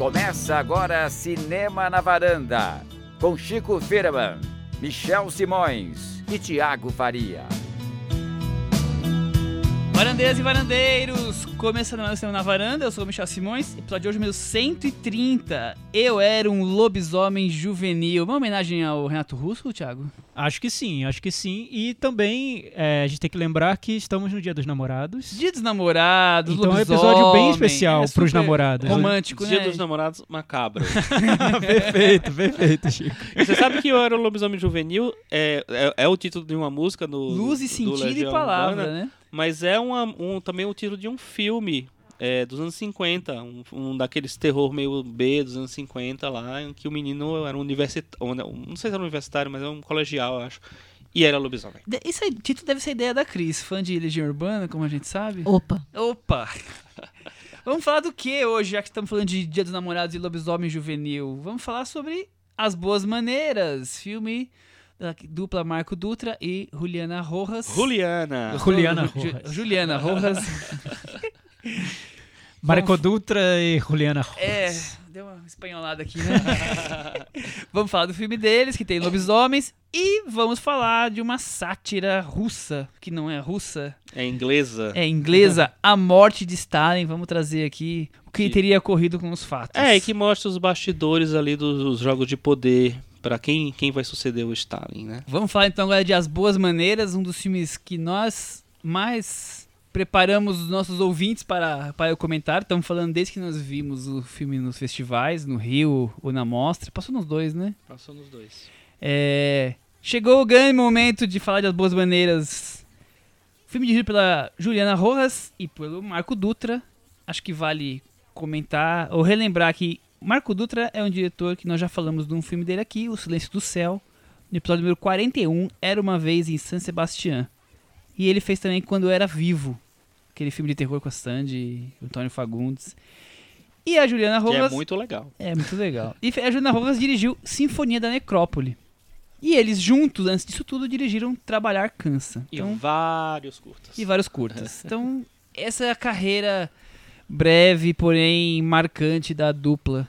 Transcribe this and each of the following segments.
Começa agora Cinema na Varanda, com Chico Firman, Michel Simões e Tiago Faria. Varandeiras e varandeiros, começando mais Cinema na Varanda, eu sou o Michel Simões, episódio de hoje meu 130. Eu era um lobisomem juvenil. Uma homenagem ao Renato Russo, Thiago? Acho que sim, acho que sim. E também é, a gente tem que lembrar que estamos no Dia dos Namorados. Dia dos Namorados, Então é um episódio bem especial é pros super namorados. né? Romântico, Dia né? dos namorados macabro. perfeito, perfeito, Chico. E Você sabe que eu era o lobisomem juvenil? É, é, é o título de uma música no. Luz e do sentido e palavra, Urbana, né? Mas é uma, um, também o título de um filme é, dos anos 50. Um, um daqueles terror meio B dos anos 50 lá, em que o menino era um universitário. Não sei se era universitário, mas era um colegial, eu acho. E era lobisomem. De- Isso aí, título deve ser ideia da Cris, fã de Legião Urbana, como a gente sabe. Opa. Opa! Vamos falar do que hoje, já que estamos falando de Dia dos Namorados e Lobisomem Juvenil? Vamos falar sobre As Boas Maneiras, filme da dupla Marco Dutra e Juliana Rojas. Juliana. Juliana Ju- Rojas. Juliana Rojas. Marico Dutra e Juliana Rojas. É, deu uma espanholada aqui, né? vamos falar do filme deles, que tem lobisomens, e vamos falar de uma sátira russa, que não é russa, É inglesa. é inglesa, A Morte de Stalin. Vamos trazer aqui o que Que- teria ocorrido com os fatos. É, e que mostra os bastidores ali dos, dos jogos de poder. Pra quem, quem vai suceder o Stalin, né? Vamos falar então agora de As Boas Maneiras, um dos filmes que nós mais preparamos os nossos ouvintes para, para o comentário. Estamos falando desde que nós vimos o filme nos festivais, no Rio ou na Mostra. Passou nos dois, né? Passou nos dois. É, Chegou o grande momento de falar de As Boas Maneiras. Filme dirigido pela Juliana Rojas e pelo Marco Dutra. Acho que vale comentar ou relembrar que Marco Dutra é um diretor que nós já falamos de um filme dele aqui, O Silêncio do Céu, no episódio número 41, Era Uma Vez em San Sebastián. E ele fez também Quando Era Vivo, aquele filme de terror com a Sandy e o Antônio Fagundes. E a Juliana Que é Rojas... muito legal. É, muito legal. E a Juliana Rojas dirigiu Sinfonia da Necrópole. E eles juntos, antes disso tudo, dirigiram Trabalhar Cansa. E Então, vários curtas. e vários curtas. Então, essa é a carreira breve, porém marcante da dupla.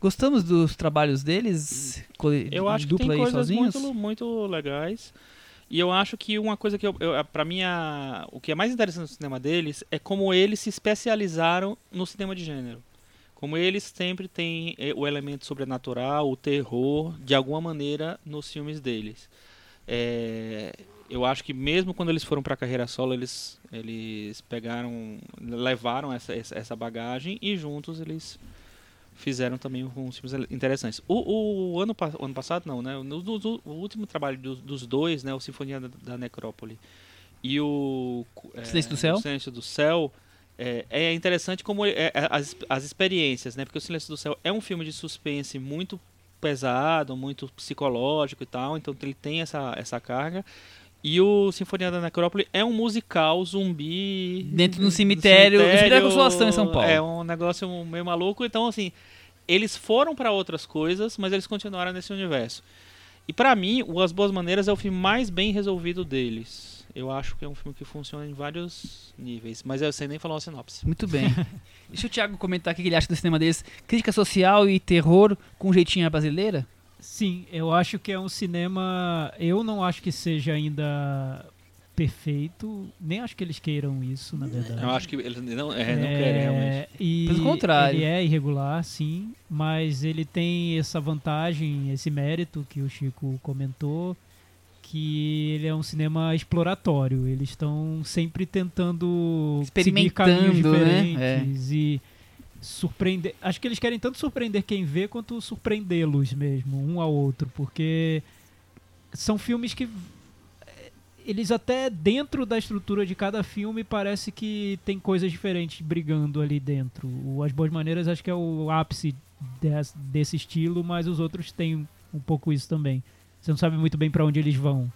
Gostamos dos trabalhos deles? Eu acho que tem coisas sozinhos? muito, muito legais. E eu acho que uma coisa que eu, eu para mim a- o que é mais interessante no cinema deles é como eles se especializaram no cinema de gênero. Como eles sempre têm eh, o elemento sobrenatural, o terror, de alguma maneira nos filmes deles. É, eu acho que mesmo quando eles foram para a carreira solo, eles eles pegaram, levaram essa, essa bagagem e juntos eles fizeram também uns filmes interessantes. O, o ano, ano passado, não, né? No, no- o último trabalho dos, dos dois, né? O Sinfonia da, da Necrópole e o... é, Silêncio do Céu? Silêncio do Céu. É, é interessante como é, é, as, as experiências, né? Porque o Silêncio do Céu é um filme de suspense muito pesado, muito psicológico e tal, então ele tem essa, essa carga. E o Sinfonia da Necrópole é um musical zumbi. Dentro de um cemitério- cemitério da Consolação, em São Paulo. É um negócio meio maluco. Então, assim, eles foram para outras coisas, mas eles continuaram nesse universo. E pra mim, o As Boas Maneiras é o filme mais bem resolvido deles. Eu acho que é um filme que funciona em vários níveis, mas eu sei nem falar uma sinopse. Muito bem. Deixa o Thiago comentar o que ele acha do cinema deles. Crítica social e terror com jeitinho à brasileira? Sim, eu acho que é um cinema. Eu não acho que seja ainda perfeito. Nem acho que eles queiram isso, na verdade. Eu acho que eles não, é, não querem realmente. E Pelo contrário. Ele é irregular, sim, mas ele tem essa vantagem, esse mérito que o Chico comentou, que ele é um cinema exploratório. Eles estão sempre tentando seguir caminhos né? diferentes e surpreender. Acho que eles querem tanto surpreender quem vê quanto surpreendê-los mesmo, um ao outro, porque são filmes que eh, eles até dentro da estrutura de cada filme parece que tem coisas diferentes brigando ali dentro. O As Boas Maneiras acho que é o ápice des- desse estilo, mas os outros têm um pouco isso também. Você não sabe muito bem para onde eles vão.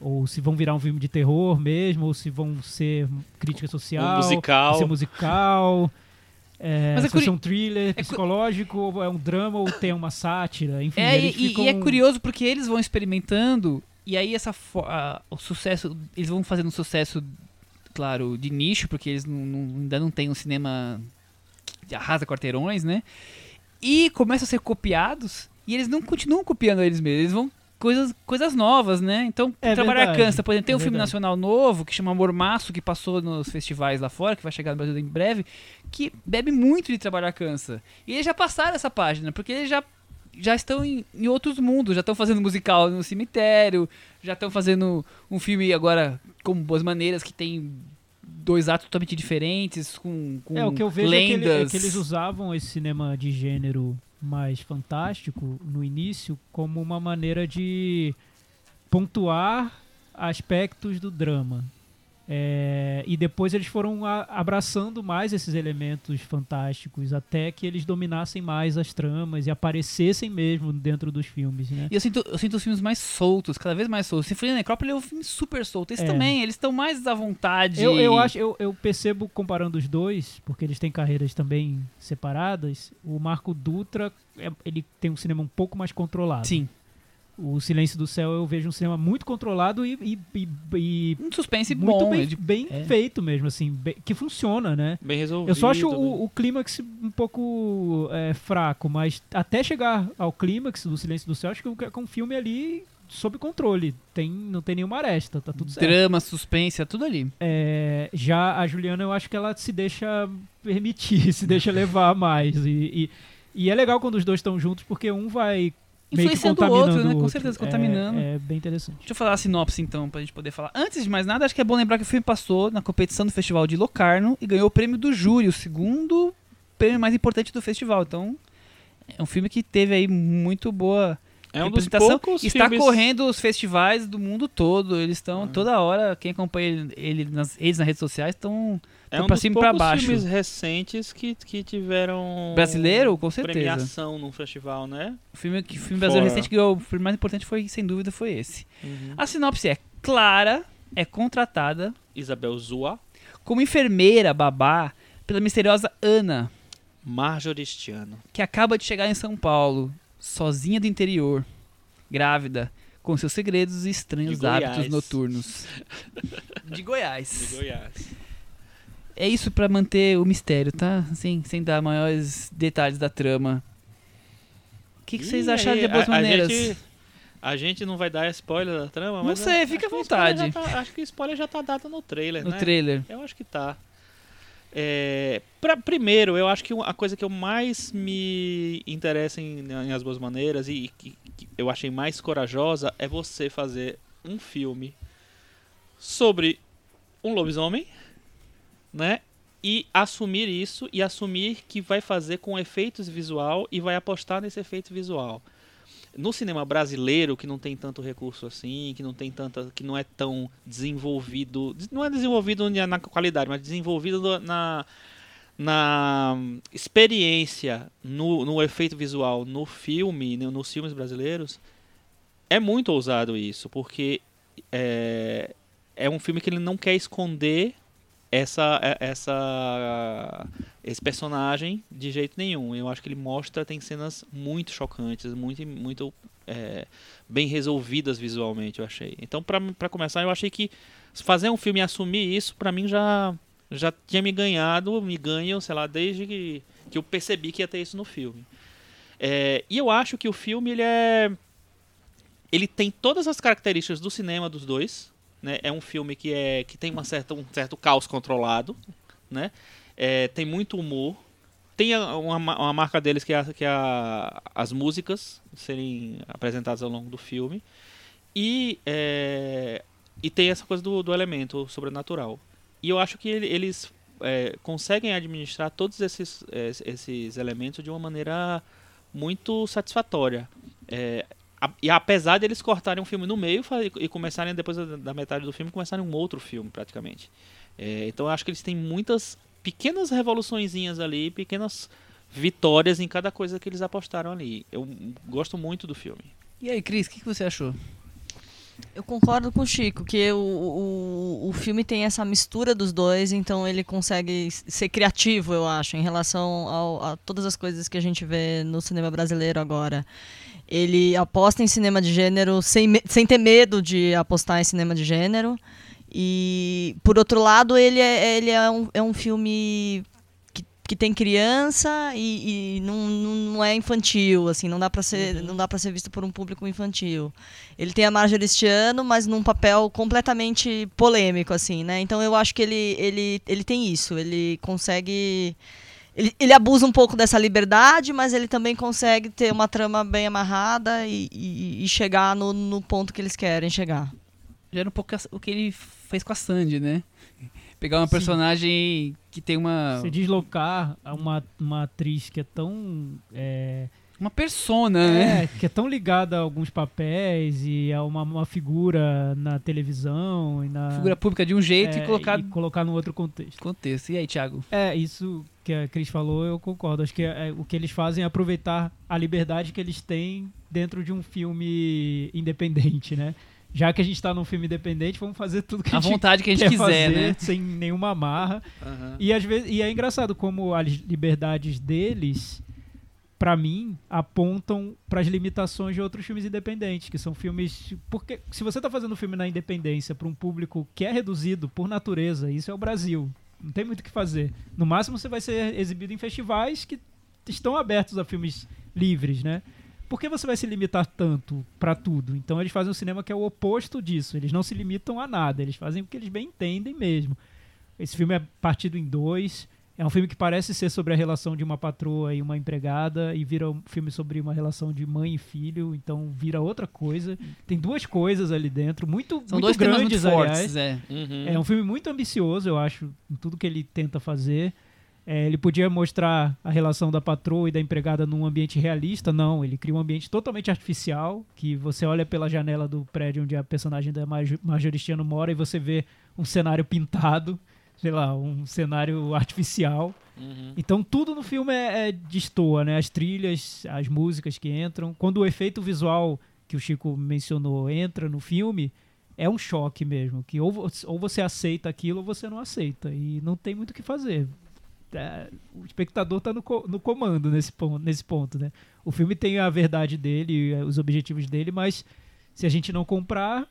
Ou se vão virar um filme de terror mesmo, ou se vão ser crítica social, Um musical. ser musical. É, Mas é curi- ser um thriller cu- psicológico, ou é um drama, ou tem uma sátira, enfim. É, e, eles ficam... e é curioso porque eles vão experimentando e aí essa a- o sucesso eles vão fazendo um sucesso claro de nicho porque eles não- não- ainda não têm um cinema arrasa quarteirões, né? E começam a ser copiados e eles não continuam copiando eles mesmos, eles vão coisas, coisas novas, né? Então, É trabalhar verdade, cansa. Por exemplo, tem é um filme verdade. nacional novo que chama Mormaço, que passou nos festivais lá fora, que vai chegar no Brasil em breve, que bebe muito de trabalhar cansa. E eles já passaram essa página, porque eles já já estão em, em outros mundos, já estão fazendo musical no cemitério, já estão fazendo um filme agora como Boas Maneiras, que tem dois atos totalmente diferentes, com, com É, o que eu vejo é que, ele- é lendas. que eles usavam esse cinema de gênero mais fantástico no início como uma maneira de pontuar aspectos do drama. É, e depois eles foram a- abraçando mais esses elementos fantásticos até que eles dominassem mais as tramas e aparecessem mesmo dentro dos filmes, né? E eu sinto, eu sinto os filmes mais soltos, cada vez mais soltos. Sinfonia Necrópole é um filme super solto. Esse É. também, eles estão mais à vontade. Eu, eu acho, eu, eu percebo comparando os dois, porque eles têm carreiras também separadas. O Marco Dutra, é- ele tem um cinema um pouco mais controlado. Sim. O Silêncio do Céu eu vejo um cinema muito controlado e, e- e- e Um suspense muito bom. bem, é bem é. feito mesmo, assim, bem- que funciona, né? Bem resolvido. Eu só acho né? o, o clímax um pouco é, fraco, mas até chegar ao clímax do Silêncio do Céu, acho que é um filme ali sob controle. Tem, não tem nenhuma aresta, tá tudo certo. Drama, suspense, é tudo ali. É, já a Juliana, eu acho que ela se deixa permitir, se deixa levar mais. E, e, e é legal quando os dois estão juntos, porque um vai Influenciando o contaminando outro, né? Com certeza, É- contaminando. É, bem interessante. Deixa eu falar a sinopse então, pra gente poder falar. Antes de mais nada, acho que é bom lembrar que o filme passou na competição do Festival de Locarno e ganhou o prêmio do júri, o segundo prêmio mais importante do festival. Então, é um filme que teve aí muito boa É um dos representação. poucos Está filmes... correndo os festivais do mundo todo. Eles estão Ah. toda hora, quem acompanha ele, ele nas, eles nas redes sociais estão É um pra dos pra filmes recentes que, que tiveram brasileiro, com certeza. premiação num festival, né? O filme, que, filme brasileiro recente que o filme mais importante foi, sem dúvida, foi esse. Uhum. A sinopse é clara, é contratada Isabel Zua, como enfermeira babá pela misteriosa Ana, Marjoristiano. que acaba de chegar em São Paulo, sozinha do interior, grávida, com seus segredos e estranhos hábitos noturnos. De Goiás. De Goiás. É isso pra manter o mistério, tá? Assim, sem dar maiores detalhes da trama. O que, que vocês acharam aí, de Boas a- a Maneiras? gente- A gente não vai dar spoiler da trama, Não mas. sei, eu- fica à vontade. tá- acho que o spoiler já tá dado no trailer, No né? trailer. Eu acho que tá. É, pra- primeiro, eu acho que a coisa que eu mais me interessa em, em As Boas Maneiras e que, que eu achei mais corajosa é você fazer um filme sobre um lobisomem, né? E assumir isso e assumir que vai fazer com efeitos visual e vai apostar nesse efeito visual. No cinema brasileiro, que não tem tanto recurso assim, que não tem tanta, que não é tão desenvolvido, não é desenvolvido na qualidade, mas desenvolvido na na experiência no, no efeito visual no filme, no- nos filmes brasileiros, é muito ousado isso, porque é, é um filme que ele não quer esconder essa, é- essa esse personagem de jeito nenhum. Eu acho que ele mostra, tem cenas muito chocantes, muito, muito é, bem resolvidas visualmente, eu achei. Então, pra começar, eu achei que fazer um filme e assumir isso, pra mim já já tinha me ganhado, me ganham, sei lá, desde que, que eu percebi que ia ter isso no filme. É, e eu acho que o filme ele é ele tem todas as características do cinema dos dois, né? É um filme que é que tem uma certa, um certo caos controlado, né? É, tem muito humor. Tem uma, ma- uma marca deles que é, que é a- as músicas serem apresentadas ao longo do filme. E, é, e tem essa coisa do, do elemento sobrenatural. E eu acho que ele- eles é, conseguem administrar todos esses, es- esses elementos de uma maneira muito satisfatória. É, e apesar de eles cortarem um filme no meio e começarem depois da, metade do filme começarem um outro filme praticamente. É, então eu acho que eles têm muitas pequenas revoluçõezinhas ali, pequenas vitórias em cada coisa que eles apostaram ali. Eu gosto muito do filme. E aí, Cris, o que, que você achou? Eu concordo com o Chico, que o, o, o filme tem essa mistura dos dois, então ele consegue ser criativo, eu acho, em relação ao- a todas as coisas que a gente vê no cinema brasileiro agora. Ele aposta em cinema de gênero sem, sem ter medo de apostar em cinema de gênero. E, por outro lado, ele é, ele é, um, é um filme que, tem criança e, e não, não, é infantil, assim, não dá para ser, não dá para ser visto por um público infantil. Ele tem a Marjorie este ano, mas num papel completamente polêmico, assim, né? Então eu acho que ele, ele, ele tem isso, ele consegue ele, ele abusa um pouco dessa liberdade, mas ele também consegue ter uma trama bem amarrada e, e, e chegar no, no ponto que eles querem chegar. Já era um pouco o que ele fez com a Sandy, né? Pegar uma personagem que tem uma, Se deslocar a uma, uma atriz que é tão. É, uma persona, né? é, que é tão ligada a alguns papéis e a uma, uma figura na televisão e na. Figura pública de um jeito é, e colocar e colocar no outro contexto. contexto. E aí, Thiago? É, isso que a Cris falou, eu concordo. Acho que é- o que eles fazem é aproveitar a liberdade que eles têm dentro de um filme independente, né? Já que a gente tá num filme independente, vamos fazer tudo que a A gente vontade que a gente quiser, fazer, né? sem nenhuma amarra. Aham. E às vezes e é engraçado como as liberdades deles, pra mim, apontam pras limitações de outros filmes independentes, que são filmes porque se você tá fazendo um filme na independência pra um público que é reduzido por natureza, isso é o Brasil. Não tem muito o que fazer. No máximo você vai ser exibido em festivais que estão abertos a filmes livres, né? Por que você vai se limitar tanto pra tudo? Então eles fazem um cinema que é o oposto disso. Eles não se limitam a nada. Eles fazem o que eles bem entendem mesmo. Esse filme é partido em dois. É um filme que parece ser sobre a relação de uma patroa e uma empregada e vira um filme sobre uma relação de mãe e filho, então vira outra coisa. Tem duas coisas ali dentro, muito, São muito dois temas muito grandes, aliás. fortes, é. Uhum. É um filme muito ambicioso, eu acho, em tudo que ele tenta fazer. É, ele podia mostrar a relação da patroa e da empregada num ambiente realista, não. Ele cria um ambiente totalmente artificial, que você olha pela janela do prédio onde a personagem da Marjo- Marjorie Este Ano mora e você vê um cenário pintado, sei lá, um cenário artificial. Uhum. Então tudo no filme é, é destoa, né? As trilhas, as músicas que entram. Quando o efeito visual que o Chico mencionou entra no filme, é um choque mesmo. Que ou, ou você aceita aquilo ou você não aceita. E não tem muito o que fazer. É, o espectador está no, no comando nesse ponto, nesse ponto, né? O filme tem a verdade dele, eh, os objetivos dele, mas se a gente não comprar,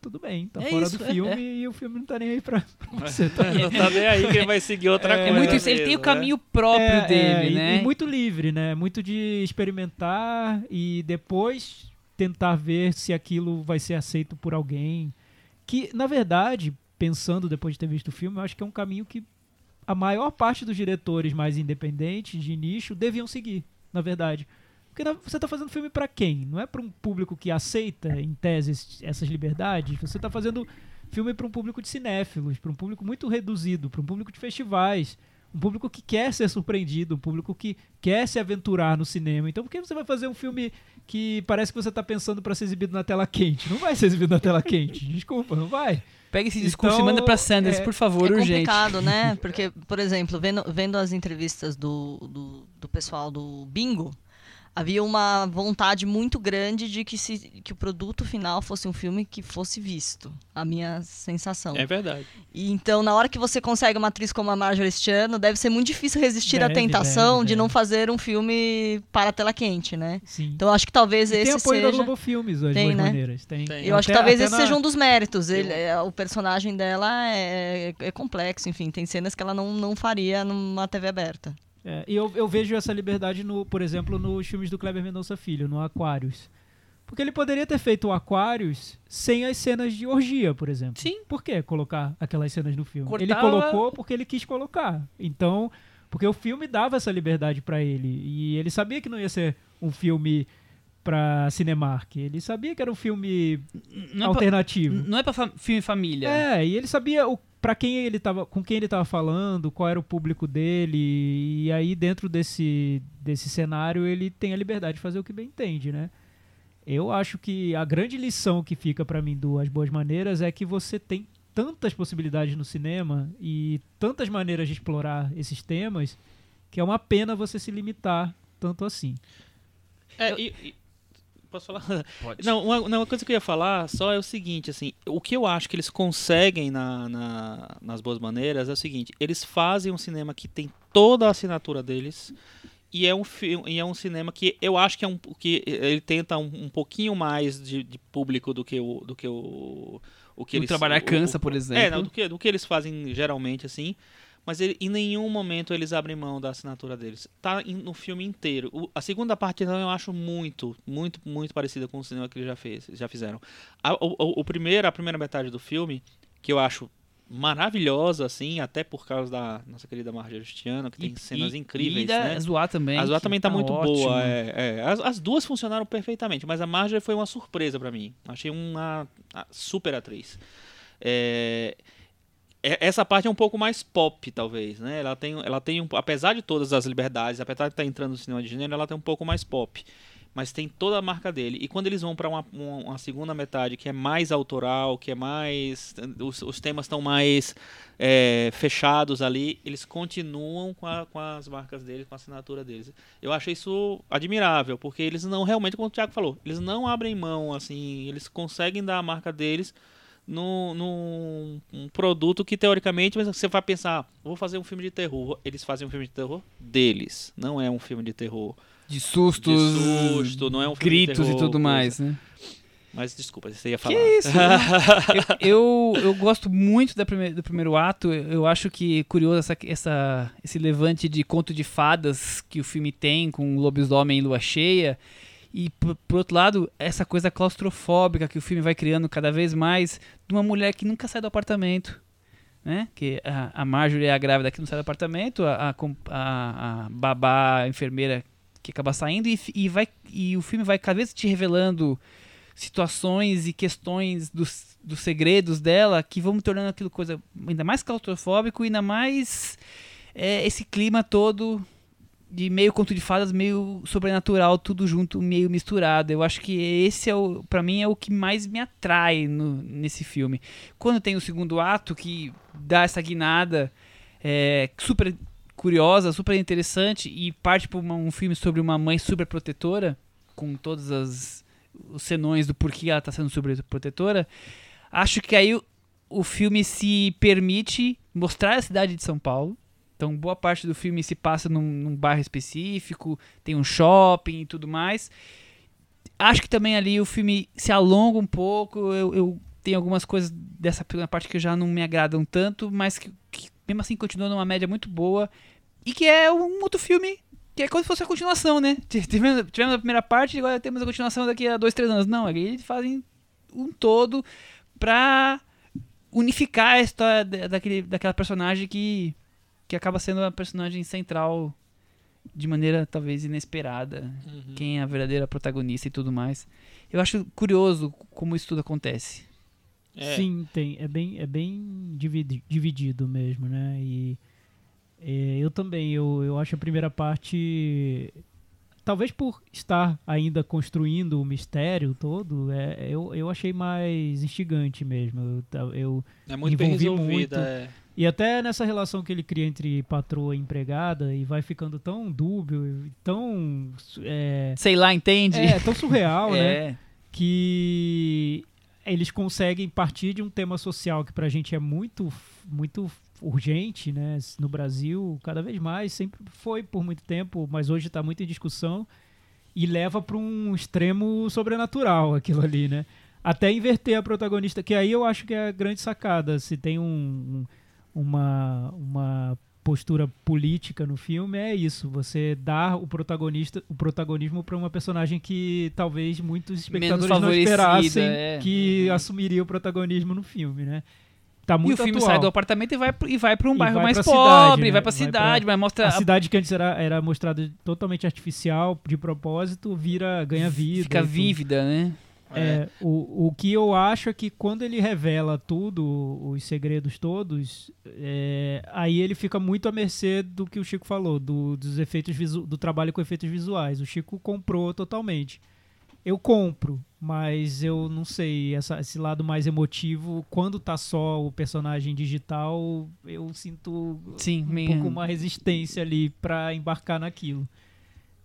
tudo bem, tá É fora isso, do é- filme é. e o filme não tá nem aí pra, pra você. Tá Não tá nem aí quem vai seguir outra É coisa. É muito isso, ele tem o mesmo, né? caminho próprio É, dele, é, e- né? E muito livre, né? Muito de experimentar e depois tentar ver se aquilo vai ser aceito por alguém. Que, na verdade, pensando depois de ter visto o filme, eu acho que é um caminho que a maior parte dos diretores mais independentes, de nicho, deviam seguir, na verdade. Porque você está fazendo filme para quem? Não é para um público que aceita, em tese, es- essas liberdades. Você está fazendo filme para um público de cinéfilos, para um público muito reduzido, para um público de festivais, um público que quer ser surpreendido, um público que quer se aventurar no cinema. Então, por que você vai fazer um filme que parece que você está pensando para ser exibido na tela quente? Não vai ser exibido na tela quente. Desculpa, não vai. Pega esse discurso Então, e manda pra Sanders, é- por favor, é urgente. complicado, né? Porque, por exemplo, vendo, vendo as entrevistas do, do, do pessoal do Bingo, havia uma vontade muito grande de que, se, que o produto final fosse um filme que fosse visto. A minha sensação. É verdade. E então, na hora que você consegue uma atriz como a Marjorie este ano, deve ser muito difícil resistir à Deve, tentação deve, de não fazer um filme para a tela quente, né? Sim. Então, acho que talvez E tem esse apoio da seja... Globo Filmes, as Tem, né? maneiras. Tem. Tem. Eu acho que Até- talvez até esse na- seja um dos méritos. Ele, é, o personagem dela é, é complexo, enfim, tem cenas que ela não, não faria numa TV aberta. É, e eu, eu vejo essa liberdade, no, por exemplo, nos filmes do Kleber Mendonça Filho, no Aquarius. Porque ele poderia ter feito o Aquarius sem as cenas de orgia, por exemplo. Sim. Por que colocar aquelas cenas no filme? Ele Cortava- colocou porque ele quis colocar. Então, porque o filme dava essa liberdade pra ele. E ele sabia que não ia ser um filme pra Cinemark. Ele sabia que era um filme Não é, pra, alternativo. não é pra fa- filme família. É, e ele sabia o para quem ele tava, com quem ele tava falando, qual era o público dele, e aí dentro desse desse cenário ele tem a liberdade de fazer o que bem entende, né? Eu acho que a grande lição que fica pra mim do As Boas Maneiras é que você tem tantas possibilidades no cinema e tantas maneiras de explorar esses temas que é uma pena você se limitar tanto assim. É, e, e- Posso falar? Pode. Não uma, não, uma coisa que eu ia falar só é o seguinte, assim, o que eu acho que eles conseguem na, na- nas boas maneiras é o seguinte, eles fazem um cinema que tem toda a assinatura deles e é um e é um cinema que eu acho que é um que ele tenta um, um pouquinho mais de, de público do que o do que o o que O eles Trabalhar o- Cansa, o- por exemplo. É, não, do que do que eles fazem geralmente assim. Mas ele, em nenhum momento eles abrem mão da assinatura deles. Tá no filme inteiro. O- a segunda parte então, eu acho muito, muito, muito parecida com o cinema que eles já, fez, já fizeram. A, o, o- primeiro, a primeira metade do filme, que eu acho maravilhosa, assim, até por causa da nossa querida Marjorie Justiano, que tem cenas incríveis, e da né? Zoar também. A Zoa que também tá, muito ótimo. boa. É, é. As, as duas funcionaram perfeitamente, mas a Marjorie foi uma surpresa pra mim. Achei uma a- super atriz. É- essa parte é um pouco mais pop, talvez, né? Ela tem, ela tem um, apesar de todas as liberdades, apesar de estar entrando no cinema de gênero, ela tem um pouco mais pop. Mas tem toda a marca dele. E quando eles vão pra uma, uma, uma segunda metade que é mais autoral, que é mais. Os, os temas estão mais é, fechados ali, eles continuam com, a- com as marcas deles, com a assinatura deles. Eu achei isso admirável, porque eles não realmente, como o Thiago falou, eles não abrem mão, assim, eles conseguem dar a marca deles num, num um produto que teoricamente mas você vai pensar, vou fazer um filme de terror. Eles fazem um filme de terror deles, não é um filme de terror. De sustos, De susto, não é um filme gritos e terror, tudo coisa. mais, né? Mas desculpa, você ia falar. Que isso? eu, eu, eu gosto muito da prime- do primeiro ato. Eu, eu acho que é curioso essa, essa, esse levante de conto de fadas que o filme tem com lobisomem e lua cheia. E, por, por outro lado, essa coisa claustrofóbica que o filme vai criando cada vez mais de uma mulher que nunca sai do apartamento. Né? Que a, a Marjorie é a grávida que não sai do apartamento, a, a, a, babá, a enfermeira que acaba saindo, e, e, vai, e o filme vai cada vez te revelando situações e questões dos, dos segredos dela que vão tornando aquilo coisa ainda mais claustrofóbico e ainda mais é, esse clima todo de meio conto de fadas, meio sobrenatural, tudo junto, meio misturado. Eu acho que esse é o, para mim é o que mais me atrai no, nesse filme. Quando tem o segundo ato que dá essa guinada é, super curiosa, super interessante e parte para um filme sobre uma mãe super protetora com todas as os senões do porquê ela está sendo sobreprotetora, acho que aí o, o filme se permite mostrar a cidade de São Paulo. Então, boa parte do filme se passa num, num bairro específico, tem um shopping e tudo mais. Acho que também ali o filme se alonga um pouco. Eu, eu tenho algumas coisas dessa primeira parte que já não me agradam tanto, mas que, que mesmo assim continua numa média muito boa. E que é um outro filme que é como se fosse a continuação, né? Tivemos, tivemos a primeira parte e agora temos a continuação daqui a dois, três anos. Não, eles fazem um todo pra unificar a história da- daquele, daquela personagem que, que acaba sendo a personagem central de maneira talvez inesperada. Uhum. Quem é a verdadeira protagonista e tudo mais. Eu acho curioso como isso tudo acontece. É, Sim, tem. É bem, é bem dividi- dividido mesmo, né? E é, eu também, eu, eu acho a primeira parte. Talvez por estar ainda construindo o mistério todo, é, eu, eu achei mais instigante mesmo. Eu, eu, é muito bem envolvi resolvida. muito. é. e até nessa relação que ele cria entre patroa e empregada, e vai ficando tão dúbio, e tão. É, Sei lá, entende? é, tão surreal, né? É. que eles conseguem partir de um tema social que pra gente é muito muito urgente, né, no Brasil, cada vez mais, sempre foi por muito tempo, mas hoje está muito em discussão e leva para um extremo sobrenatural aquilo ali, né? Até inverter a protagonista, que aí eu acho que é a grande sacada, se tem um, um- uma uma postura política no filme é isso, você dar o protagonista, o protagonismo para uma personagem que talvez muitos espectadores não esperassem é. que Uhum. assumiria o protagonismo no filme, né? Tá E o muito filme atual. sai do apartamento e vai, e vai pra um E bairro vai mais pra pobre, cidade, né? vai pra Vai cidade, vai mostrar. A cidade que antes era, era mostrada totalmente artificial, de propósito, vira ganha vida. Fica vívida, né? É, o, o que eu acho é que quando ele revela tudo, os segredos todos, é, aí ele fica muito à mercê do que o Chico falou, do, dos efeitos visu, do trabalho com efeitos visuais. O Chico comprou totalmente. Eu compro, mas eu não sei, essa- esse lado mais emotivo, quando tá só o personagem digital, eu sinto Sim, um meio- pouco uma resistência ali pra embarcar naquilo.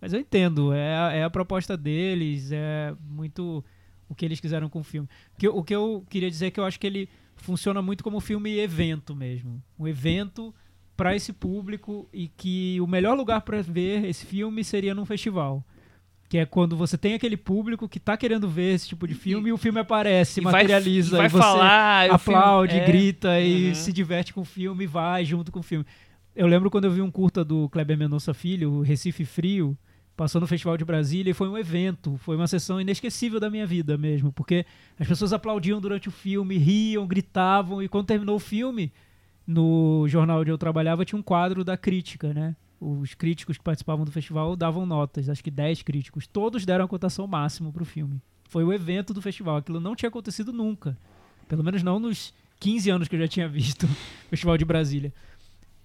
Mas eu entendo, é a, é a proposta deles, é muito o que eles quiseram com o filme. O que, eu- o que eu queria dizer é que eu acho que ele funciona muito como filme evento mesmo. Um evento para esse público e que o melhor lugar para ver esse filme seria num festival. Que é quando você tem aquele público que tá querendo ver esse tipo de filme e, o filme aparece, E vai- materializa, e vai e você falar, o filme- aplaude, é. grita e Uhum. se diverte com o filme, vai junto com o filme. Eu lembro quando eu vi um curta do Kleber Mendonça Filho, Recife Frio, passou no Festival de Brasília e foi um evento, foi uma sessão inesquecível da minha vida mesmo, porque as pessoas aplaudiam durante o filme, riam, gritavam e quando terminou o filme, no jornal onde eu trabalhava tinha um quadro da crítica, né? Os críticos que participavam do festival davam notas, acho que 10 críticos, todos deram a cotação máxima pro filme. Foi o evento do festival, aquilo não tinha acontecido nunca. Pelo menos não nos 15 anos que eu já tinha visto o Festival de Brasília.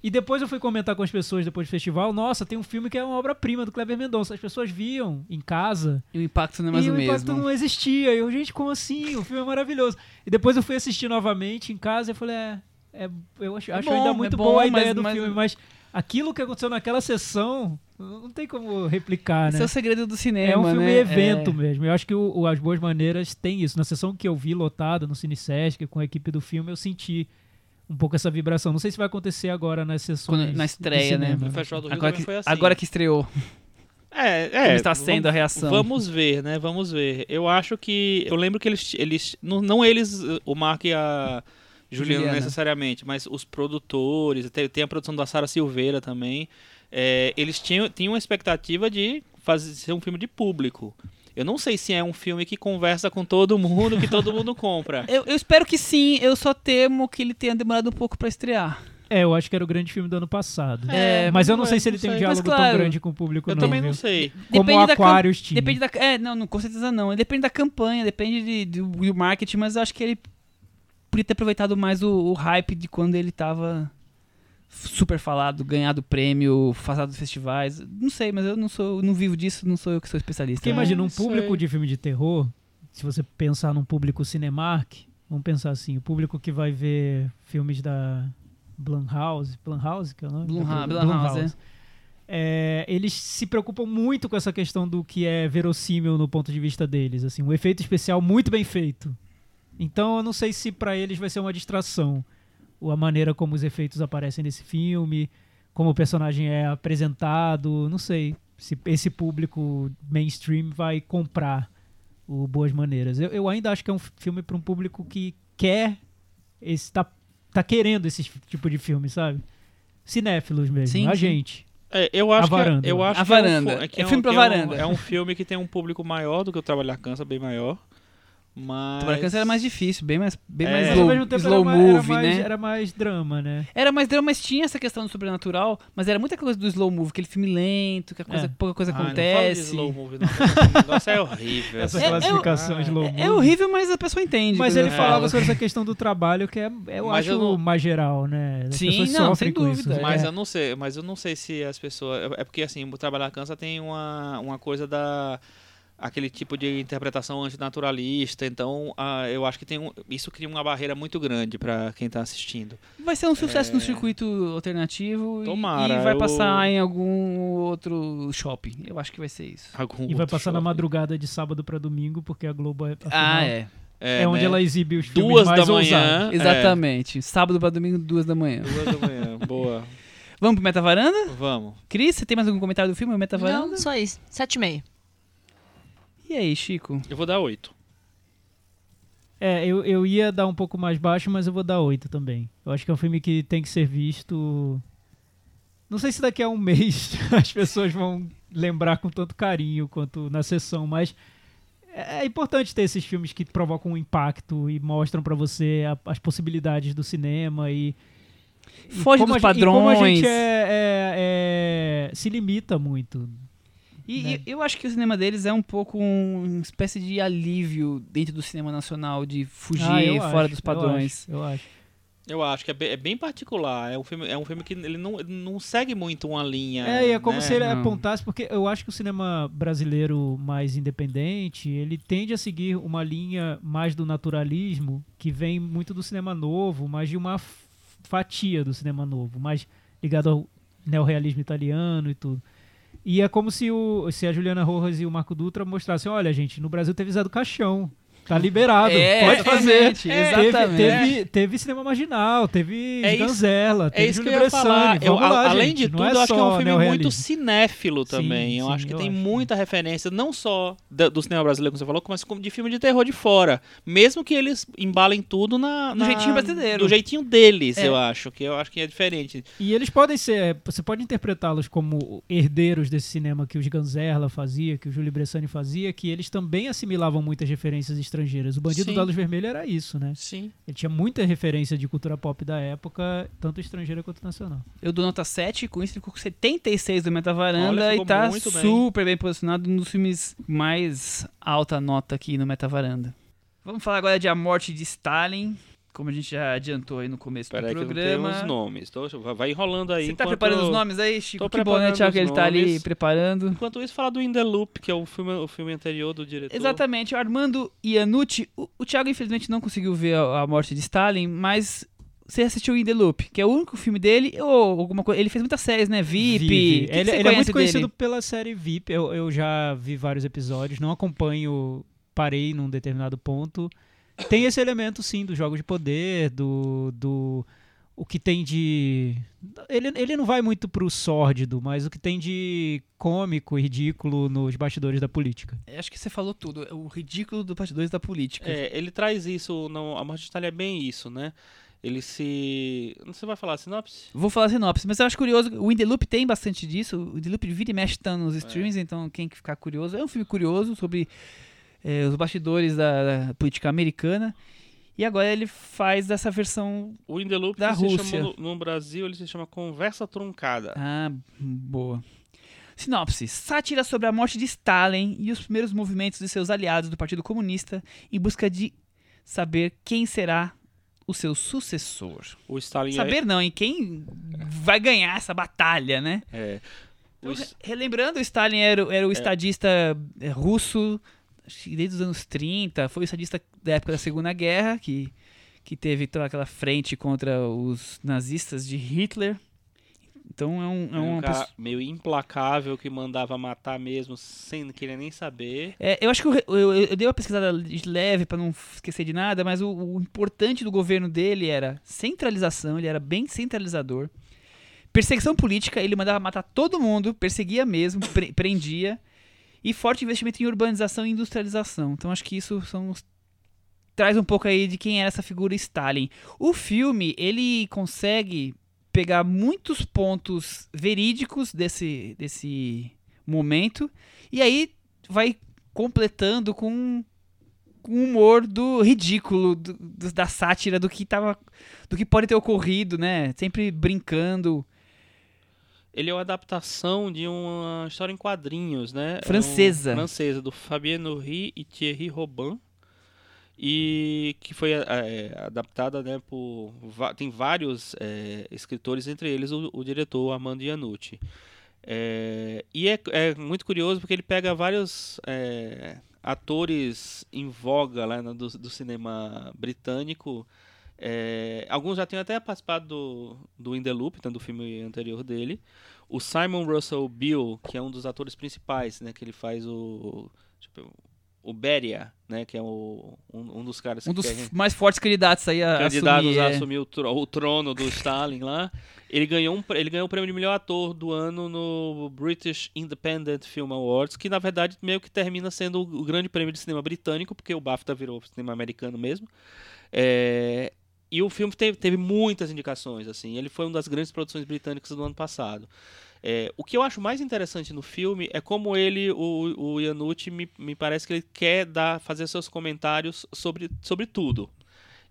E depois eu fui comentar com as pessoas depois do festival, nossa, tem um filme que é uma obra-prima do Kleber Mendonça. As pessoas viam em casa E o impacto não é mais e o o impacto mesmo. não existia. E eu, gente, como assim? O filme é maravilhoso. E depois eu fui assistir novamente em casa e falei, é, é- eu acho, acho bom, ainda é muito bom, boa a mas- ideia do mas- filme, mas aquilo que aconteceu naquela sessão não tem como replicar, Esse né? é o segredo do cinema, É um filme né? evento É. mesmo. Eu acho que o, o As Boas Maneiras tem isso. Na sessão que eu vi lotada no Cine Sesc com a equipe do filme, eu senti um pouco essa vibração. Não sei se vai acontecer agora nas sessões Quando- na estreia, né? No Festival do Rio Agora que, foi assim. agora que estreou. É, é. Como está sendo vamos- a reação? Vamos ver, né? Vamos ver. Eu acho que. Eu lembro que eles. eles não, não eles, o Mark e a Juliana, Juliana. necessariamente, mas os produtores, tem, tem a produção da Sara Silveira também. é, eles tinham, tinham uma expectativa de fazer ser um filme de público. Eu não sei se é um filme que conversa com todo mundo, que todo mundo compra. Eu, eu espero que sim, eu só temo que ele tenha demorado um pouco pra estrear. É, eu acho que era o grande filme do ano passado. É, mas eu não sei se ele tem um diálogo Mas, claro, tão grande com o público Eu não, também não sei. Como Depende o da Aquarius tinha. Depende da. É, não, não, com certeza não. Depende da campanha, depende de- do, do marketing, mas eu acho que ele podia ter aproveitado mais o, o hype de quando ele tava super falado, ganhado prêmio, dos festivais. Não sei, mas eu não sou, não vivo disso, não sou eu que sou especialista. Porque né? imagina, um público de filme de terror, se você pensar num público Cinemark, vamos pensar assim, o público que vai ver filmes da Blumhouse, Blumhouse, que é o nome? Blumha- Da- Blumhouse, É, eles se preocupam muito com essa questão do que é verossímil no ponto de vista deles, assim, um efeito especial muito bem feito. Então eu não sei se pra eles vai ser uma distração ou a maneira como os efeitos aparecem nesse filme, como o personagem é apresentado, não sei se esse público mainstream vai comprar o Boas Maneiras. Eu, eu ainda acho que é um filme para um público que quer esse tá, querendo esse tipo de filme, sabe? Cinéfilos mesmo, Sim, a sim. gente. É, eu acho A Varanda. que, eu acho A que é um Varanda. fo- que É um- filme pra que é um- varanda. É um filme que tem um público maior do que o Trabalhar Cansa, bem maior. Mas. Trabalhar Câncer era mais difícil, bem mais, bem É. mais Mas slow, ao mesmo tempo slow era, mais, era, movie, mais, né? era mais drama, né? Era mais drama, mas tinha essa questão do sobrenatural, mas era muita coisa do slow movie, aquele filme lento, que a coisa, É. pouca coisa Ah, não fala de acontece. slow movie, não. O negócio é horrível. Essa assim. É- classificação é- slow É, movie. é horrível, mas a pessoa entende. Mas ele falava falo. sobre essa questão do trabalho que é, eu Mas acho eu não- mais geral, né? As Sim, não, sem dúvida. isso. Mas É. eu não sei, mas eu não sei se as pessoas. É porque assim, o Trabalhar Cansa tem uma, uma coisa da. Aquele tipo de interpretação antinaturalista, então ah, eu acho que tem um, isso cria uma barreira muito grande pra quem tá assistindo. Vai ser um sucesso no É. circuito alternativo e- Tomara, e vai eu- passar em algum outro shopping. Eu acho que vai ser isso. Algum E vai passar na shopping. madrugada de sábado pra domingo, porque a Globo é, afinal, Ah, é. é onde né? ela exibe os filmes Duas mais da ousados. manhã. Exatamente. Sábado pra domingo, duas da manhã. É, duas da manhã, boa. Vamos pro Meta Varanda? Vamos. Cris, você tem mais algum comentário do filme, o Meta Varanda? Não, só isso. Sete e meio. E aí, Chico? Eu vou dar oito. É, eu, eu ia dar um pouco mais baixo, mas eu vou dar 8 também. Eu acho que é um filme que tem que ser visto. Não sei se daqui a um mês as pessoas vão lembrar com tanto carinho quanto na sessão, mas é é importante ter esses filmes que provocam um impacto e mostram pra você a- as possibilidades do cinema e. e Foge como dos a gente- e como a gente padrões. é- é- é- se limita muito. E né? eu acho que o cinema deles é um pouco um- uma espécie de alívio dentro do cinema nacional, de fugir Ah, eu fora acho, dos eu padrões. acho, Eu acho. Eu acho que é bem, é bem particular. É um filme, é um filme que ele não, não segue muito uma linha. É, e é como né? se ele Não. apontasse, porque eu acho que o cinema brasileiro mais independente, ele tende a seguir uma linha mais do naturalismo, que vem muito do cinema novo, mais de uma fatia do cinema novo, mais ligado ao neorrealismo italiano e tudo. E é como se, o, se a Juliana Rojas e o Marco Dutra mostrassem, olha, gente, no Brasil teve Zé do Caixão. Tá liberado. É, pode fazer. exatamente, Teve, exatamente. teve, teve cinema marginal, teve É isso- Ganzella, É teve isso que Júlio eu ia falar. Bressani. Eu, lá, além gente, de não tudo, é eu acho que é um filme muito cinéfilo Sim, também. eu sim, acho que eu tem acho. muita referência, não só da- do cinema brasileiro, como você falou, mas como de filme de terror de fora. Mesmo que eles embalem tudo na, Do na- jeitinho brasileiro. Do jeitinho deles, É. eu acho. Que eu acho que é diferente. E eles podem ser, você pode interpretá-los como herdeiros desse cinema que os Ganzerla fazia, que o Júlio Bressani fazia, que eles também assimilavam muitas referências estrangeiras. O Bandido Sim. da Luz Vermelha era isso, né? Sim. Ele tinha muita referência de cultura pop da época, tanto estrangeira quanto nacional. Eu dou nota 7, com isso ficou com 76 do Metavaranda Olha, e tá bem. super bem posicionado nos filmes mais alta nota aqui no Metavaranda. Vamos falar agora de A Morte de Stalin, como a gente já adiantou aí no começo Espera aí do que eu programa. os nomes. Tô- vai enrolando aí. Você tá preparando eu- os nomes aí, Chico? tô Que bom, né, Thiago? que Ele tá ali preparando. Enquanto isso, falar do In The Loop, que é o filme, o filme anterior do diretor. Exatamente, o Armando Iannucci. O, o Thiago, infelizmente, não conseguiu ver a, a morte de Stalin, mas você assistiu In The Loop, que é o único filme dele, ou alguma coisa. Ele fez muitas séries, né? VIP. Vive. que que Ele, você ele é muito conhecido dele? pela série VIP. Eu, eu já vi vários episódios, não acompanho, parei num determinado ponto. Tem esse elemento, sim, dos jogos de poder, do. do o que tem de. Ele, ele não vai muito pro sórdido, mas o que tem de cômico e ridículo nos bastidores da política. Eu Acho que você falou tudo. é O ridículo do bastidores da política. É, ele traz isso. No, a Morte de Stalin é bem isso, né? Ele se. Você vai falar a sinopse? Vou falar sinopse, mas eu acho curioso. O In The Loop tem bastante disso. O In The Loop vira e mexe tá É. nos streams, então quem ficar curioso. É um filme curioso sobre é, os bastidores da, da política americana. E agora ele faz essa versão. O In The Loop Da Rússia. no, no Brasil, ele se chama Conversa Truncada. Ah, boa. Sinopse: Sátira sobre a morte de Stalin e os primeiros movimentos de seus aliados do Partido Comunista em busca de saber quem será o seu sucessor. O Stalin Saber não, em quem vai ganhar essa batalha, né? é. é Então, relembrando, o Stalin era, o- era o estadista é, russo desde os anos 30, foi o estadista da época da Segunda Guerra, que, que teve toda aquela frente contra os nazistas de Hitler. Então é, um, é um pessoa- meio implacável que mandava matar mesmo sem querer nem saber. É, eu acho que eu, eu, eu- eu dei uma pesquisada de leve para não esquecer de nada, mas o, o importante do governo dele era centralização, ele era bem centralizador. Perseguição política, ele mandava matar todo mundo, perseguia mesmo, pre- prendia. E forte investimento em urbanização e industrialização. Então acho que isso são traz um pouco aí de quem era essa figura Stalin. O filme, ele consegue pegar muitos pontos verídicos desse, desse momento e aí vai completando com o humor do ridículo, do- do- da sátira, do que tava. do que pode ter ocorrido, né? Sempre brincando. Ele é uma adaptação de uma história em quadrinhos, né? É um- Francesa. francesa, do Fabien Nourri e Thierry Robin. E que foi é, adaptada, né, por... Tem vários é, escritores, entre eles o, o diretor Armando Iannucci. É, e é, é muito curioso porque ele pega vários é, atores em voga lá no- do, do cinema britânico. É, alguns já tinham até participado do, do In The Loop, né, do filme anterior dele. O Simon Russell Bill, que é um dos atores principais, né, que ele faz o tipo, o Beria, né, que é o, um, um dos caras Um dos querem- mais fortes candidatos aí a candidatos assumir. a é. assumir o, o trono do Stalin lá. Ele ganhou, um, ele ganhou o prêmio de melhor ator do ano no British Independent Film Awards, que na verdade meio que termina sendo o, o grande prêmio de cinema britânico, porque o BAFTA virou cinema americano mesmo. É, e o filme teve, teve muitas indicações, assim. Ele foi uma das grandes produções britânicas do ano passado. É, o que eu acho mais interessante no filme é como ele, o, o Iannucci, me, me parece que ele quer dar, fazer seus comentários sobre, sobre tudo.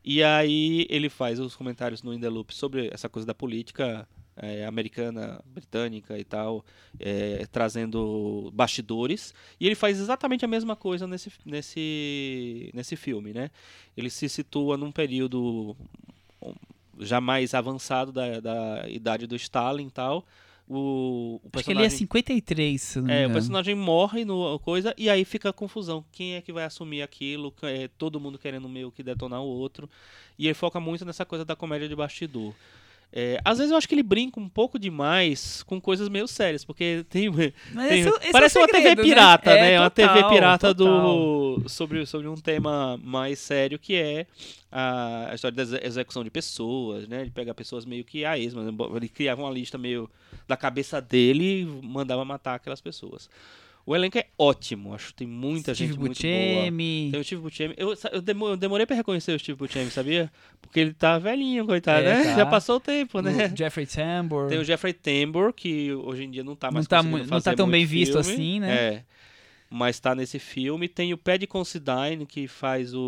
E aí ele faz os comentários no In The Loop sobre essa coisa da política é, americana, britânica e tal, é, trazendo bastidores. E ele faz exatamente a mesma coisa nesse, nesse, nesse filme, né? Ele se situa num período já mais avançado da, da idade do Stalin e tal. O, o Acho que ele é personagem- 53, se não é, o personagem morre no coisa e aí fica a confusão. Quem é que vai assumir aquilo? É, todo mundo querendo meio que detonar o outro. E ele foca muito nessa coisa da comédia de bastidor. É, às vezes eu acho que ele brinca um pouco demais com coisas meio sérias, porque tem. Mas tem- esse é o- esse é o parece uma segredo, TV pirata, né? né? É, uma total, TV pirata total. do sobre, sobre um tema mais sério que é a, a história da exe- execução de pessoas, né? Ele pega pessoas meio que a esmo, né? ele criava uma lista meio da cabeça dele e mandava matar aquelas pessoas. O elenco é ótimo, acho que tem muita Steve gente muito boa. Buscemi. Tem o Steve Buscemi. Eu, eu demo- eu demorei pra reconhecer o Steve Buscemi, sabia? Porque ele tá velhinho, coitado, É, né? tá. Já passou o tempo, né? o Jeffrey Tambor. Tem o Jeffrey Tambor, que hoje em dia não tá Não mais tá conseguindo mu- não tá tão bem visto filme. assim, né? É. Mas tá nesse filme. Tem o Paddy Considine, que faz o,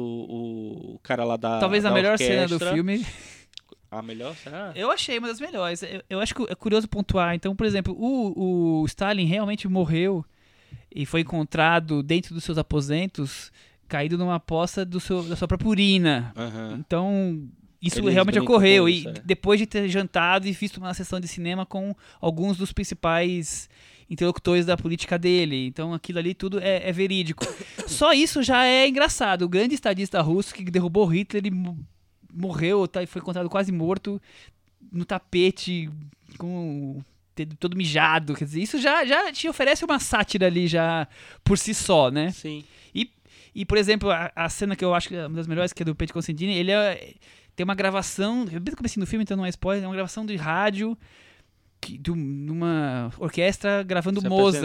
o cara lá da Talvez a da melhor cena do orquestra. filme. A melhor? Será? Eu achei uma das melhores. Eu, eu acho que é curioso pontuar. Então, por exemplo, o, o Stalin realmente morreu e foi encontrado dentro dos seus aposentos, caído numa poça do seu, da sua própria urina. Aham. Então, isso Eles realmente ocorreu. com E isso, é. depois de ter jantado e visto uma sessão de cinema com alguns dos principais interlocutores da política dele. Então, aquilo ali tudo é, é verídico. Só isso já é engraçado. O grande estadista russo que derrubou Hitler, ele mo- morreu, tá, foi encontrado quase morto no tapete com todo mijado. Quer dizer, isso já, já te oferece uma sátira ali já por si só, né? Sim. E, por exemplo, a, a cena que eu acho que é uma das melhores, que é do Pete Constantine, ele é- tem uma gravação, bem no começo do filme, então não é spoiler, é uma gravação de rádio de um- numa orquestra gravando Se Mozart.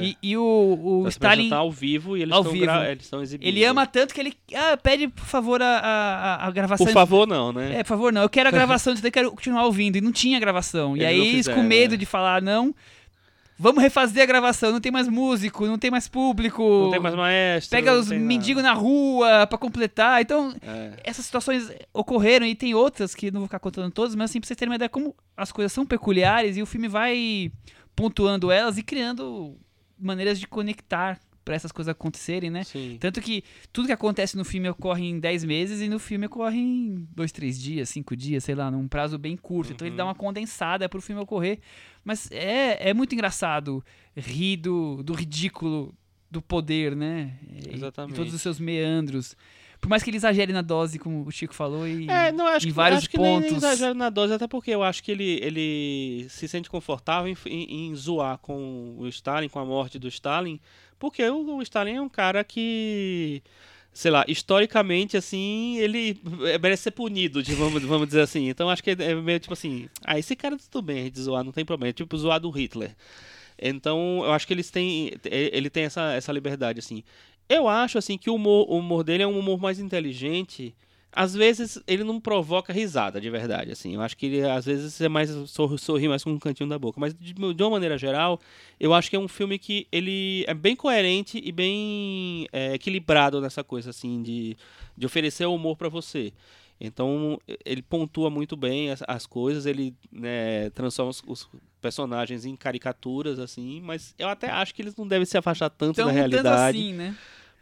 é. E, e o, o Stalin, ao vivo e eles estão gra- eles exibindo. ele ama tanto que ele ah, pede, por favor, a, a, a gravação. Por favor, não, né? É, por favor, não. Eu quero a gravação disso daí, quero continuar ouvindo. E não tinha gravação. E Eles aí não eles, com medo né? de falar, não, vamos refazer a gravação. Não tem mais músico, não tem mais público. Não tem mais maestro. Pega os mendigos na rua pra completar. Então, É. essas situações ocorreram e tem outras que não vou ficar contando todas, mas assim, pra vocês terem uma ideia como as coisas são peculiares e o filme vai pontuando elas e criando maneiras de conectar pra essas coisas acontecerem, né? Sim. Tanto que tudo que acontece no filme ocorre em 10 meses e no filme ocorre em 2, 3 dias, 5 dias, sei lá, num prazo bem curto. Então ele Uhum. dá uma condensada pro filme ocorrer. Mas é, é muito engraçado rir do, do ridículo do poder, né? Exatamente. E todos os seus meandros. Por mais que ele exagere na dose, como o Chico falou, e É, não, acho em que, vários acho que nem- pontos. exagero na dose, até porque eu acho que ele, ele se sente confortável em, em- em zoar com o Stalin, com a morte do Stalin, porque o, o Stalin é um cara que, sei lá, historicamente, assim, ele merece ser punido, de- vamos, vamos dizer assim. Então acho que é meio tipo assim, ah, esse cara tudo bem gente zoar, não tem problema, é tipo zoar do Hitler. Então, eu acho que eles têm. Ele tem essa, essa liberdade, assim. Eu acho, assim, que o humor, o humor dele é um humor mais inteligente. Às vezes ele não provoca risada, de verdade, assim. Eu acho que ele, às vezes, é mais sor- sorri mais com um cantinho da boca. Mas, de, de uma maneira geral, eu acho que é um filme que ele é bem coerente e bem é, equilibrado nessa coisa, assim, de, de oferecer humor pra você. Então, ele pontua muito bem as, as coisas, ele né, transforma os, os personagens em caricaturas, assim, mas eu até acho que eles não devem se afastar tanto Tão da tanto realidade, assim, né?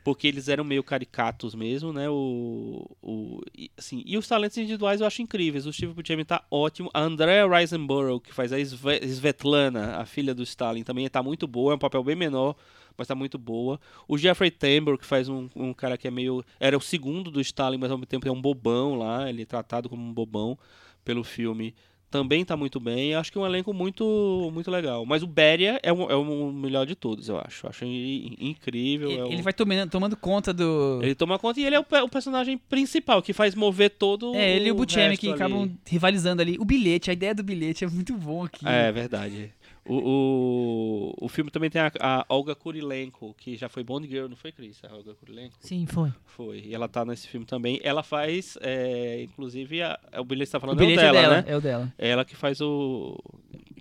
Porque eles eram meio caricatos mesmo, né? O, o, e, assim, e os talentos individuais eu acho incríveis. O Steve Buscemi tá ótimo. A Andrea Riseborough, que faz a Sve- Svetlana, a filha do Stalin, também tá muito boa. É um papel bem menor, mas tá muito boa. O Jeffrey Tambor, que faz um, um cara que é meio... Era o segundo do Stalin, mas ao mesmo tempo é um bobão lá. Ele é tratado como um bobão pelo filme. Também tá muito bem. Acho que é um elenco muito, muito legal. Mas o Beria é o, é o melhor de todos, eu acho. Acho ele incrível. é o- Ele vai tomando, tomando conta do. ele toma conta e ele é o, o personagem principal, que faz mover todo É, ele e o resto que ali. acabam rivalizando ali. O bilhete, a ideia do bilhete é muito bom aqui. É, verdade. O, o, o filme também tem a, a Olga Kurilenko, que já foi Bond Girl, não foi, Cris? A Olga Kurilenko? Sim, foi. Foi. E ela tá nesse filme também. Ela faz, é, inclusive, a, o bilhete tá o falando é o bilhete dela, é dela, né? é o dela. É ela que faz o...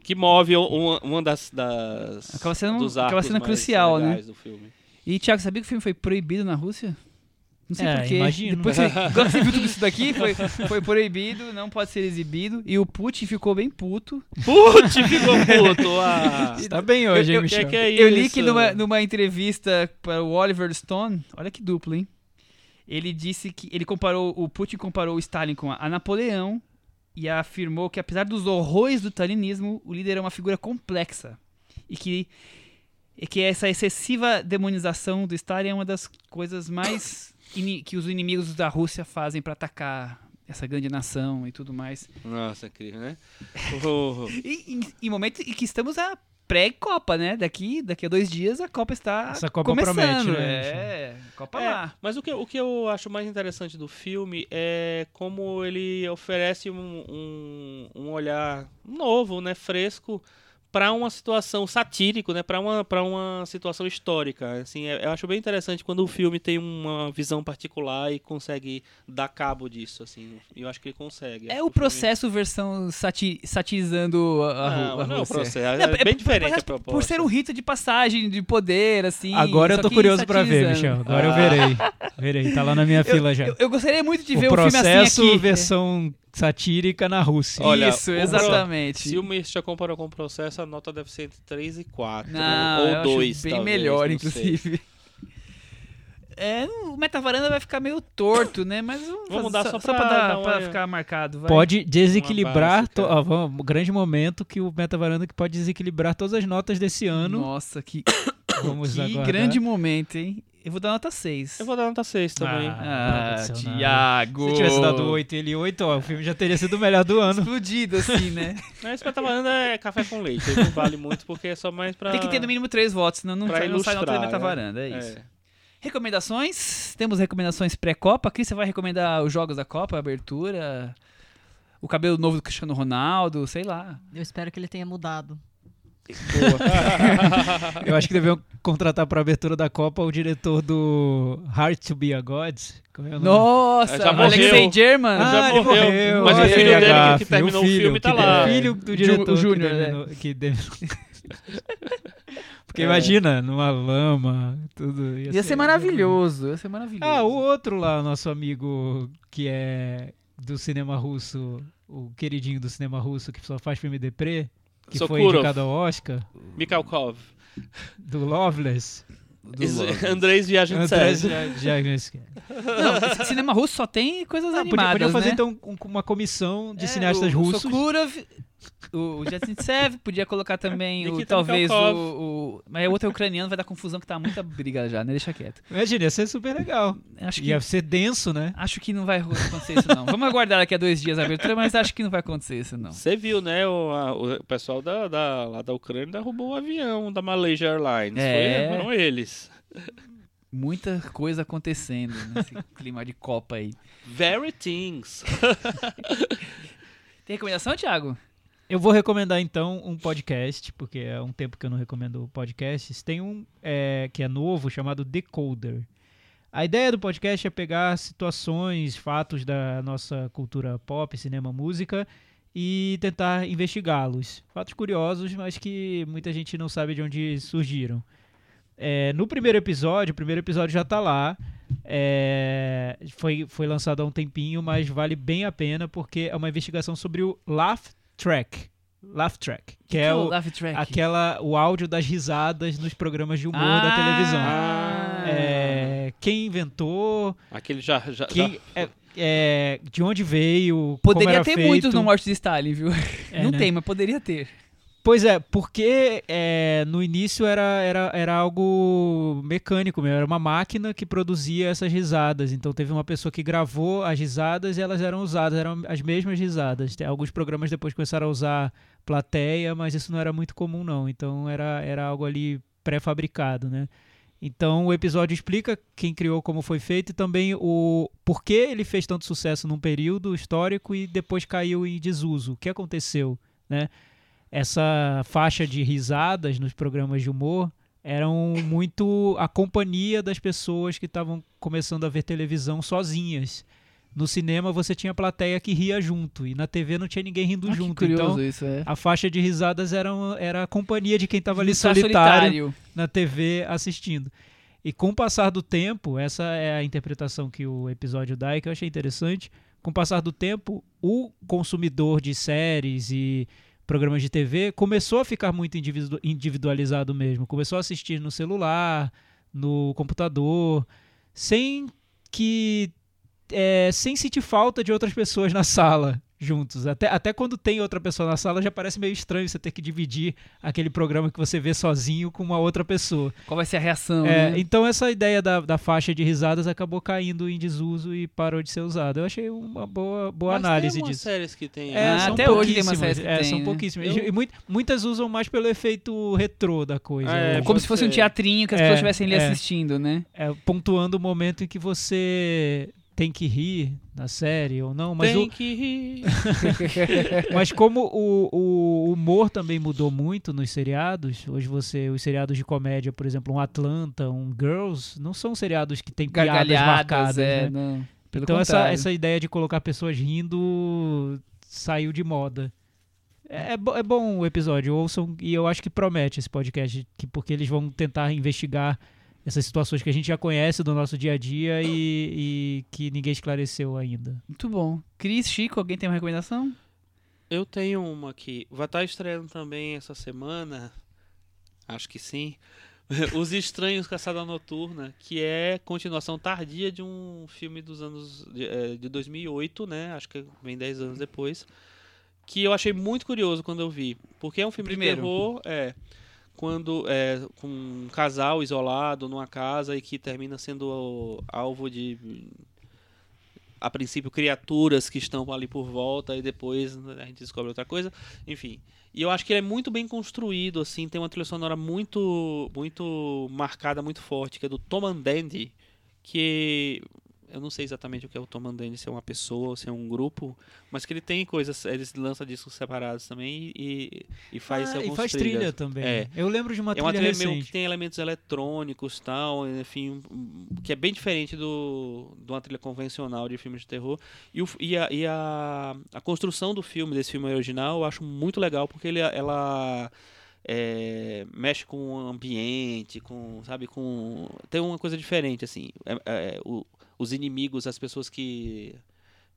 Que move uma, uma das, das Aquela cena- dos aquela arcos cena mais crucial, né? do filme. E, Thiago, sabia que o filme foi proibido na Rússia? Não sei É, porquê. imagino. Depois você, agora você viu tudo isso daqui, foi, foi proibido, não pode ser exibido. E o Putin ficou bem puto. Putz, ficou puto! Ah. Tá bem hoje, hein, eu- Michel? que que é Eu li que numa, numa entrevista para o Oliver Stone, olha que duplo, hein? Ele disse que ele comparou, o Putin comparou o Stalin com a, a Napoleão e afirmou que apesar dos horrores do stalinismo, o líder é uma figura complexa e que e que essa excessiva demonização do Stalin é uma das coisas mais que os inimigos da Rússia fazem para atacar essa grande nação e tudo mais. Nossa, incrível, né? Oh, E em, em momento em que estamos a pré-Copa, né? Daqui, daqui a dois dias a Copa está Essa Copa começando. promete, né? É, Copa É, lá. mas o que, o que eu acho mais interessante do filme é como ele oferece um, um, um olhar novo, né, fresco para uma situação satírico, né, para uma para uma situação histórica. Assim, é- eu acho bem interessante quando o filme tem uma visão particular e consegue dar cabo disso, assim. E eu acho que ele consegue. É Acho o que filme- processo versão sati satirizando a, a, Não, a não é o Rússia. processo, é Não, bem diferente a por- proposta. Por ser um rito de passagem de poder, assim. Agora eu tô curioso pra ver. Michel. Agora eu verei. Verei, tá lá na minha fila já. Eu, eu gostaria muito de o ver o filme processo assim aqui. versão satírica na Rússia. Olha, Isso, o pro- exatamente. Se o Misha comparou com o processo, a nota deve ser entre 3 e 4. Não, ou acho 2, bem talvez, melhor, inclusive. É, o Metavaranda vai ficar meio torto, né? Mas vamos, Vamos dar só só pra pra, dar- dar uma- pra ficar marcado. Vai. Pode desequilibrar. to- ó, vamos, um grande momento que o Metavaranda que pode desequilibrar todas as notas desse ano. Nossa, que, Vamos que aguardar. grande momento, hein? Eu vou dar nota 6. Eu vou dar nota 6 também. Ah, Ah. Tiago. Se tivesse dado 8 e ele 8, ó, o filme já teria sido o melhor do ano. Explodido, assim, né? Mas esse Metavaranda é café com leite. Ele não vale muito porque é só mais pra. Tem que ter no mínimo 3 votos, senão não, pra não sai nota da ilustrar, Metavaranda, é né? isso. É. Recomendações? Temos recomendações pré-Copa. Cris, você vai recomendar os jogos da Copa, a abertura, o cabelo novo do Cristiano Ronaldo, sei lá. Eu espero que ele tenha mudado. Eu acho que deviam contratar para abertura da Copa o diretor do Hard to Be a God. Como é o nome? Nossa, Já Alexei morreu. German. Ah, já ele morreu. Mas o filho a dele que- gafe, que terminou o filho, filme tá que lá. de- Filho do diretor o Júnior, que né? terminou- que terminou- Porque É. imagina, numa lama, tudo. Ia ser maravilhoso, ia ser maravilhoso. Ah, o outro lá, o nosso amigo que é do cinema russo, o queridinho do cinema russo que só faz filme deprê, que foi Sokurov. indicado ao Oscar, Mikhalkov. do Loveless. Do Is- Loveless. Andrés Viagem de Não, cinema russo só tem coisas podia, animadas, podia fazer né? então um- uma comissão de É, cineastas o, russos. Sokurov, o Jatsintsev, podia colocar também o, talvez o, o... Mas o outro é ucraniano, vai dar confusão que tá muita briga já, né? Deixa quieto. Imagina, ia ser super legal. Acho que, Ia ser denso, né? acho que não vai acontecer isso não. Vamos aguardar daqui a dois dias a abertura, mas acho que não vai acontecer isso não. Você viu, né? O, a- o pessoal da, da- lá da Ucrânia derrubou o avião da Malaysia Airlines. É. Foi, foram eles. Muita coisa acontecendo nesse clima de Copa aí. Very things. Tem recomendação, Thiago? Eu vou recomendar então um podcast, porque é um tempo que eu não recomendo podcasts. Tem um é, que é novo chamado Decoder. A ideia do podcast é pegar situações, fatos da nossa cultura pop, cinema, música e tentar investigá-los. Fatos curiosos, mas que muita gente não sabe de onde surgiram. É, no primeiro episódio, o primeiro episódio já tá lá. É, foi, foi lançado há um tempinho, mas vale bem a pena porque é uma investigação sobre o Laugh Track. Laugh Track, que, é o, Laugh Track? aquela, o áudio das risadas nos programas de humor da Ah, televisão. ah. É, quem inventou, Aquele já. já, quem, já- é, é, de onde veio, como Poderia era ter feito. muitos no Morte de Stalin, viu? É, não né? tem, mas poderia ter. Pois é, porque é, no início era, era, era algo mecânico mesmo, era uma máquina que produzia essas risadas. Então teve uma pessoa que gravou as risadas e elas eram usadas, eram as mesmas risadas. Alguns programas depois começaram a usar plateia, mas isso não era muito comum não. Então era, era algo ali pré-fabricado, né? Então o episódio explica quem criou, como foi feito e também o porquê ele fez tanto sucesso num período histórico e depois caiu em desuso. O que aconteceu, né? Essa faixa de risadas nos programas de humor eram muito a companhia das pessoas que estavam começando a ver televisão sozinhas. No cinema você tinha plateia que ria junto e na TV não tinha ninguém rindo Ah, junto. curioso Então isso, é. a faixa de risadas era, era a companhia de quem estava ali Tá solitário, na TV assistindo. E com o passar do tempo, essa é a interpretação que o episódio dá e que eu achei interessante. Com o passar do tempo, o consumidor de séries e programas de TV começou a ficar muito individu- individualizado mesmo. Começou a assistir no celular, no computador, sem que. é, sem sentir falta de outras pessoas na sala, juntos. Até, até quando tem outra pessoa na sala, já parece meio estranho você ter que dividir aquele programa que você vê sozinho com uma outra pessoa. Qual vai ser a reação, É, né? Então essa ideia da, da faixa de risadas acabou caindo em desuso e parou de ser usada. Eu achei uma boa, boa Mas análise tem disso. séries que tem. É, Ah, até hoje tem umas séries que é, tem, são né? pouquíssimas. Eu- E mui- muitas usam mais pelo efeito retrô da coisa. É, O- Como se fosse um ser. teatrinho que as É, pessoas estivessem ali é. assistindo, né? é, pontuando o momento em que você tem que rir na série ou não, mas, tem o- que rir. mas como o, o humor também mudou muito nos seriados, hoje você, os seriados de comédia, por exemplo, um Atlanta, um Girls, não são seriados que têm piadas marcadas, é, né? não. Então essa, contrário. essa ideia de colocar pessoas rindo saiu de moda. É, é bo- é bom o episódio, ouçam, e eu acho que promete esse podcast, que, porque eles vão tentar investigar essas situações que a gente já conhece do nosso dia a dia e, e que ninguém esclareceu ainda. Muito bom. Cris, Chico, alguém tem uma recomendação? Eu tenho uma aqui. Vai estar estreando também essa semana. Acho que sim. Os Estranhos Caçada Noturna, que é continuação tardia de um filme dos anos de, eh, de 2008, né? Acho que vem 10 anos depois. Que eu achei muito curioso quando eu vi, porque é um filme Primeiro. de terror, é quando é com um casal isolado numa casa e que termina sendo alvo de a princípio criaturas que estão ali por volta e depois né, a gente descobre outra coisa, enfim. E eu acho que ele é muito bem construído, assim, tem uma trilha sonora muito muito marcada, muito forte, que é do Tom and Dandy, que eu não sei exatamente o que é o Tom and Dandy, se é uma pessoa ou se é um grupo, mas que ele tem coisas, eles lançam discos separados também e, e faz Ah, alguns e faz trilhas. trilha também. É. Eu lembro de uma É trilha uma trilha recente. meio que tem elementos eletrônicos tal, enfim, que é bem diferente do, de uma trilha convencional de filmes de terror. E, o, e, a, e a, a construção do filme, desse filme original, eu acho muito legal, porque ele, ela é, mexe com o ambiente, com, sabe, com... Tem uma coisa diferente, assim. É- é, o- os inimigos, as pessoas que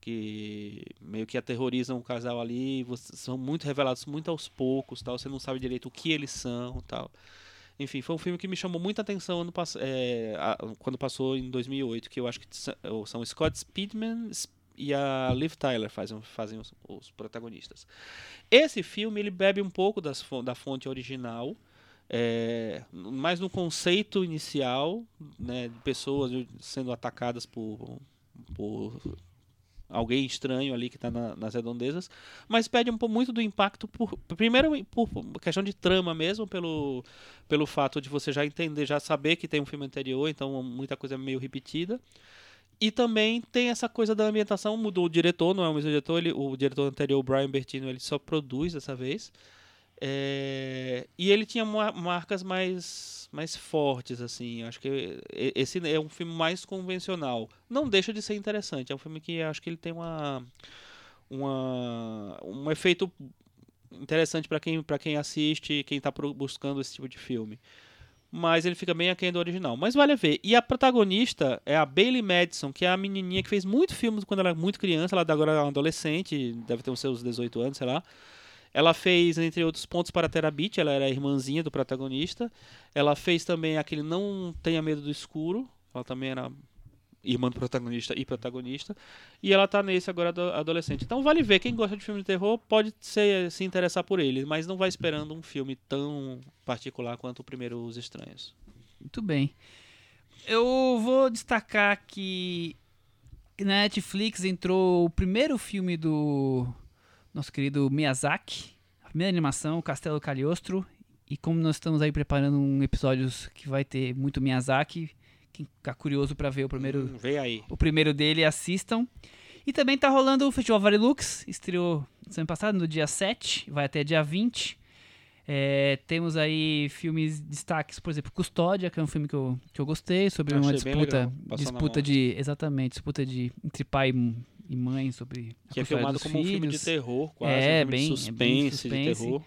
que meio que aterrorizam o casal ali, são muito revelados muito aos poucos, tal, você não sabe direito o que eles são, tal. Enfim, foi um filme que me chamou muita atenção ano pass- é, a- quando passou em 2008, que eu acho que são Scott Speedman e a Liv Tyler fazem, fazem os, os protagonistas. Esse filme ele bebe um pouco das, da fonte original, é, mais no conceito inicial, né, de pessoas sendo atacadas por, por alguém estranho ali que está nas redondezas, mas perde um pouco muito do impacto por primeiro por questão de trama mesmo, pelo pelo fato de você já entender, já saber que tem um filme anterior, então muita coisa é meio repetida. E também tem essa coisa da ambientação, mudou o diretor, não é o mesmo diretor, ele, o diretor anterior, Brian Bertino, ele só produz dessa vez. É, e ele tinha ma- marcas mais, mais fortes, assim. Acho que esse é um filme mais convencional. Não deixa de ser interessante. É um filme que acho que ele tem uma, uma um efeito interessante para quem, pra quem assiste quem está buscando esse tipo de filme. Mas ele fica bem aquém do original. Mas vale a ver. E a protagonista é a Bailey Madison, que é a menininha que fez muito filme quando ela era muito criança. Ela agora é uma adolescente, deve ter os seus 18 anos, sei lá. Ela fez, entre outros pontos, para Terabit, ela era a irmãzinha do protagonista. Ela fez também aquele Não Tenha Medo do Escuro, ela também era irmã do protagonista e protagonista. E ela tá nesse agora ado- adolescente. Então vale ver, quem gosta de filme de terror pode ser, se interessar por ele, mas não vai esperando um filme tão particular quanto o primeiro Os Estranhos. Muito bem. Eu vou destacar que na Netflix entrou o primeiro filme do nosso querido Miyazaki, a primeira animação, Castelo Cagliostro. E como nós estamos aí preparando um episódio que vai ter muito Miyazaki, quem ficar curioso para ver o primeiro, Hum, o primeiro dele, assistam. E também tá rolando o Festival Varilux, estreou semana passada, no dia 7, vai até dia 20. É, temos aí filmes destaques, por exemplo, Custódia, que é um filme que eu, que eu gostei, sobre Eu uma disputa, disputa de, exatamente, disputa de entre pai e e mãe sobre a Que é filmado como um filme de filhos. terror, quase. É, um bem- de é bem suspense, suspense. de terror.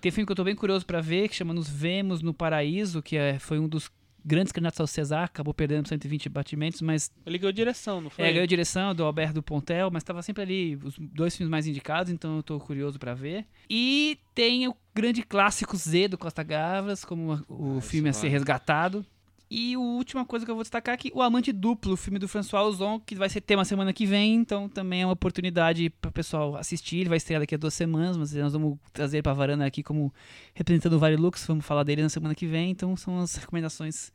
Tem um filme que eu tô bem curioso pra ver, que chama Nos Vemos no Paraíso, que é, foi um dos grandes candidatos ao César, acabou perdendo 120 batimentos, mas Ele ganhou direção, não foi? é, ganhou direção do Alberto Pontel, mas estava sempre ali os dois filmes mais indicados, então eu tô curioso pra ver. E tem o grande clássico Z do Costa Gavras, como o Ah, filme a ser resgatado. E a última coisa que eu vou destacar aqui, o Amante Duplo, o filme do François Ozon, que vai ser tema semana que vem, então também é uma oportunidade para o pessoal assistir. Ele vai estrear daqui a duas semanas, mas nós vamos trazer ele para a varanda aqui como representando o Vale Lux, vamos falar dele na semana que vem, então são as recomendações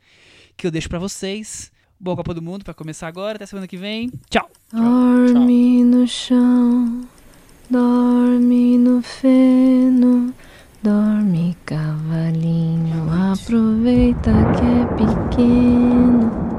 que eu deixo para vocês. Boa Copa do Mundo para começar agora, até semana que vem. Tchau. Dorme no chão, dorme no feno, dorme cavalinho, aproveita que é pequeno.